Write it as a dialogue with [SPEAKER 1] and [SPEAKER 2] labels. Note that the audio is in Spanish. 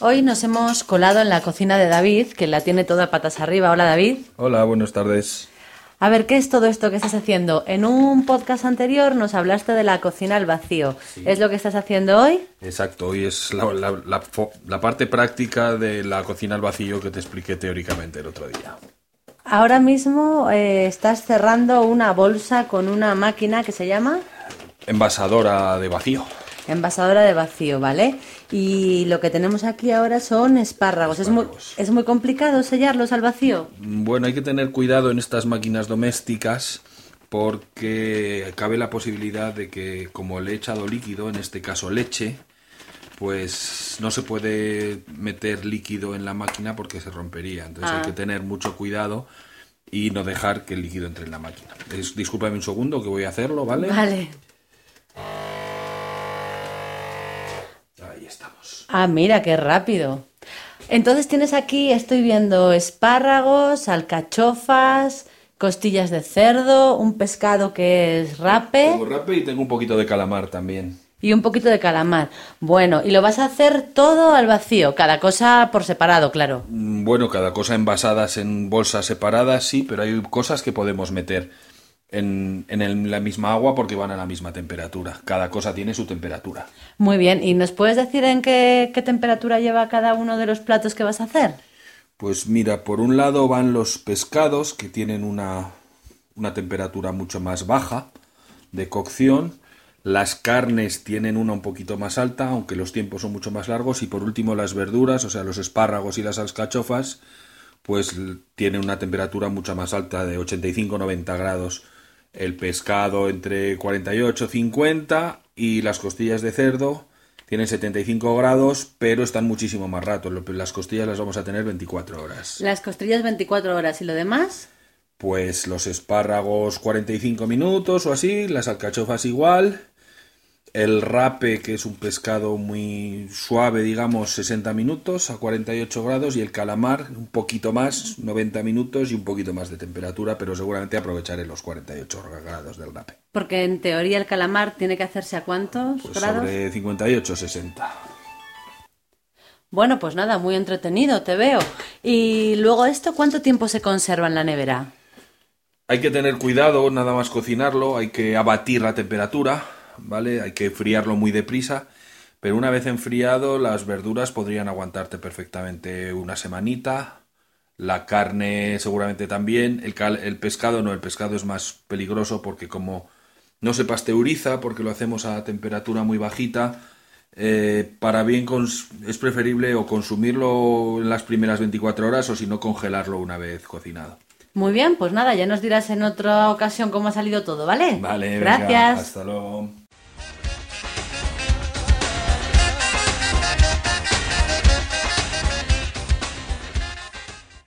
[SPEAKER 1] Hoy nos hemos colado en la cocina de David, que la tiene toda patas arriba. Hola David.
[SPEAKER 2] Hola, buenas tardes.
[SPEAKER 1] A ver, ¿qué es todo esto que estás haciendo? En un podcast anterior nos hablaste de la cocina al vacío. ¿Es lo que estás haciendo hoy?
[SPEAKER 2] Exacto, hoy es la, la- la fo- la parte práctica de la cocina al vacío que te expliqué teóricamente el otro día.
[SPEAKER 1] Ahora mismo eh, estás cerrando una bolsa con una máquina que se llama
[SPEAKER 2] Envasadora de vacío.
[SPEAKER 1] Envasadora de vacío, ¿vale? Y lo que tenemos aquí ahora son espárragos. Es, muy, es muy complicado sellarlos al vacío.
[SPEAKER 2] Bueno, hay que tener cuidado en estas máquinas domésticas porque cabe la posibilidad de que como le he echado líquido, en este caso leche, pues no se puede meter líquido en la máquina porque se rompería. Entonces
[SPEAKER 1] Ah.
[SPEAKER 2] hay que tener mucho cuidado y no dejar que el líquido entre en la máquina. Es, discúlpame un segundo que voy a hacerlo, ¿vale?
[SPEAKER 1] Vale.
[SPEAKER 2] Estamos.
[SPEAKER 1] Ah, mira, qué rápido. Entonces tienes aquí, estoy viendo espárragos, alcachofas, costillas de cerdo, un pescado que es rape
[SPEAKER 2] Tengo rape y tengo un poquito de calamar también.
[SPEAKER 1] y un poquito de calamar. Bueno, y lo vas a hacer todo al vacío, cada cosa por separado, claro.
[SPEAKER 2] Mm, Bueno, cada cosa envasadas en bolsas separadas, sí, pero hay cosas que podemos meter en, en el- la misma agua porque van a la misma temperatura. Cada cosa tiene su temperatura.
[SPEAKER 1] Muy bien, ¿y nos puedes decir en qué, qué temperatura lleva cada uno de los platos que vas a hacer?
[SPEAKER 2] Pues mira, por un lado van los pescados que tienen una, una temperatura mucho más baja de cocción. Las carnes tienen una un poquito más alta, aunque los tiempos son mucho más largos. Y por último las verduras, o sea, los espárragos y las alcachofas, pues tienen una temperatura mucho más alta de 85-90 grados. El pescado entre 48 50 y las costillas de cerdo tienen 75 grados, pero están muchísimo más rato. Las costillas las vamos a tener 24 horas.
[SPEAKER 1] Las costillas 24 horas y lo demás.
[SPEAKER 2] Pues los espárragos 45 minutos o así, las alcachofas igual. El rape, que es un pescado muy suave, digamos, 60 minutos a 48 grados. Y el calamar, un poquito más, 90 minutos y un poquito más de temperatura, pero seguramente aprovecharé los 48 grados del rape.
[SPEAKER 1] Porque en teoría el calamar tiene que hacerse a cuántos
[SPEAKER 2] Pues
[SPEAKER 1] grados?
[SPEAKER 2] sobre 58, 60.
[SPEAKER 1] Bueno, pues nada, muy entretenido, te veo. Y luego esto, ¿cuánto tiempo se conserva en la nevera?
[SPEAKER 2] Hay que tener cuidado, nada más cocinarlo, hay que abatir la temperatura, ¿vale? Hay que enfriarlo muy deprisa, pero una vez enfriado las verduras podrían aguantarte perfectamente una semanita, la carne seguramente también, el, cal- el pescado no, el pescado es más peligroso porque como no se pasteuriza, porque lo hacemos a temperatura muy bajita, eh, para bien es preferible o consumirlo en las primeras 24 horas o si no congelarlo una vez cocinado.
[SPEAKER 1] Muy bien, pues nada, ya nos dirás en otra ocasión cómo ha salido todo, ¿vale?
[SPEAKER 2] Vale, venga,
[SPEAKER 1] Gracias.
[SPEAKER 2] hasta luego.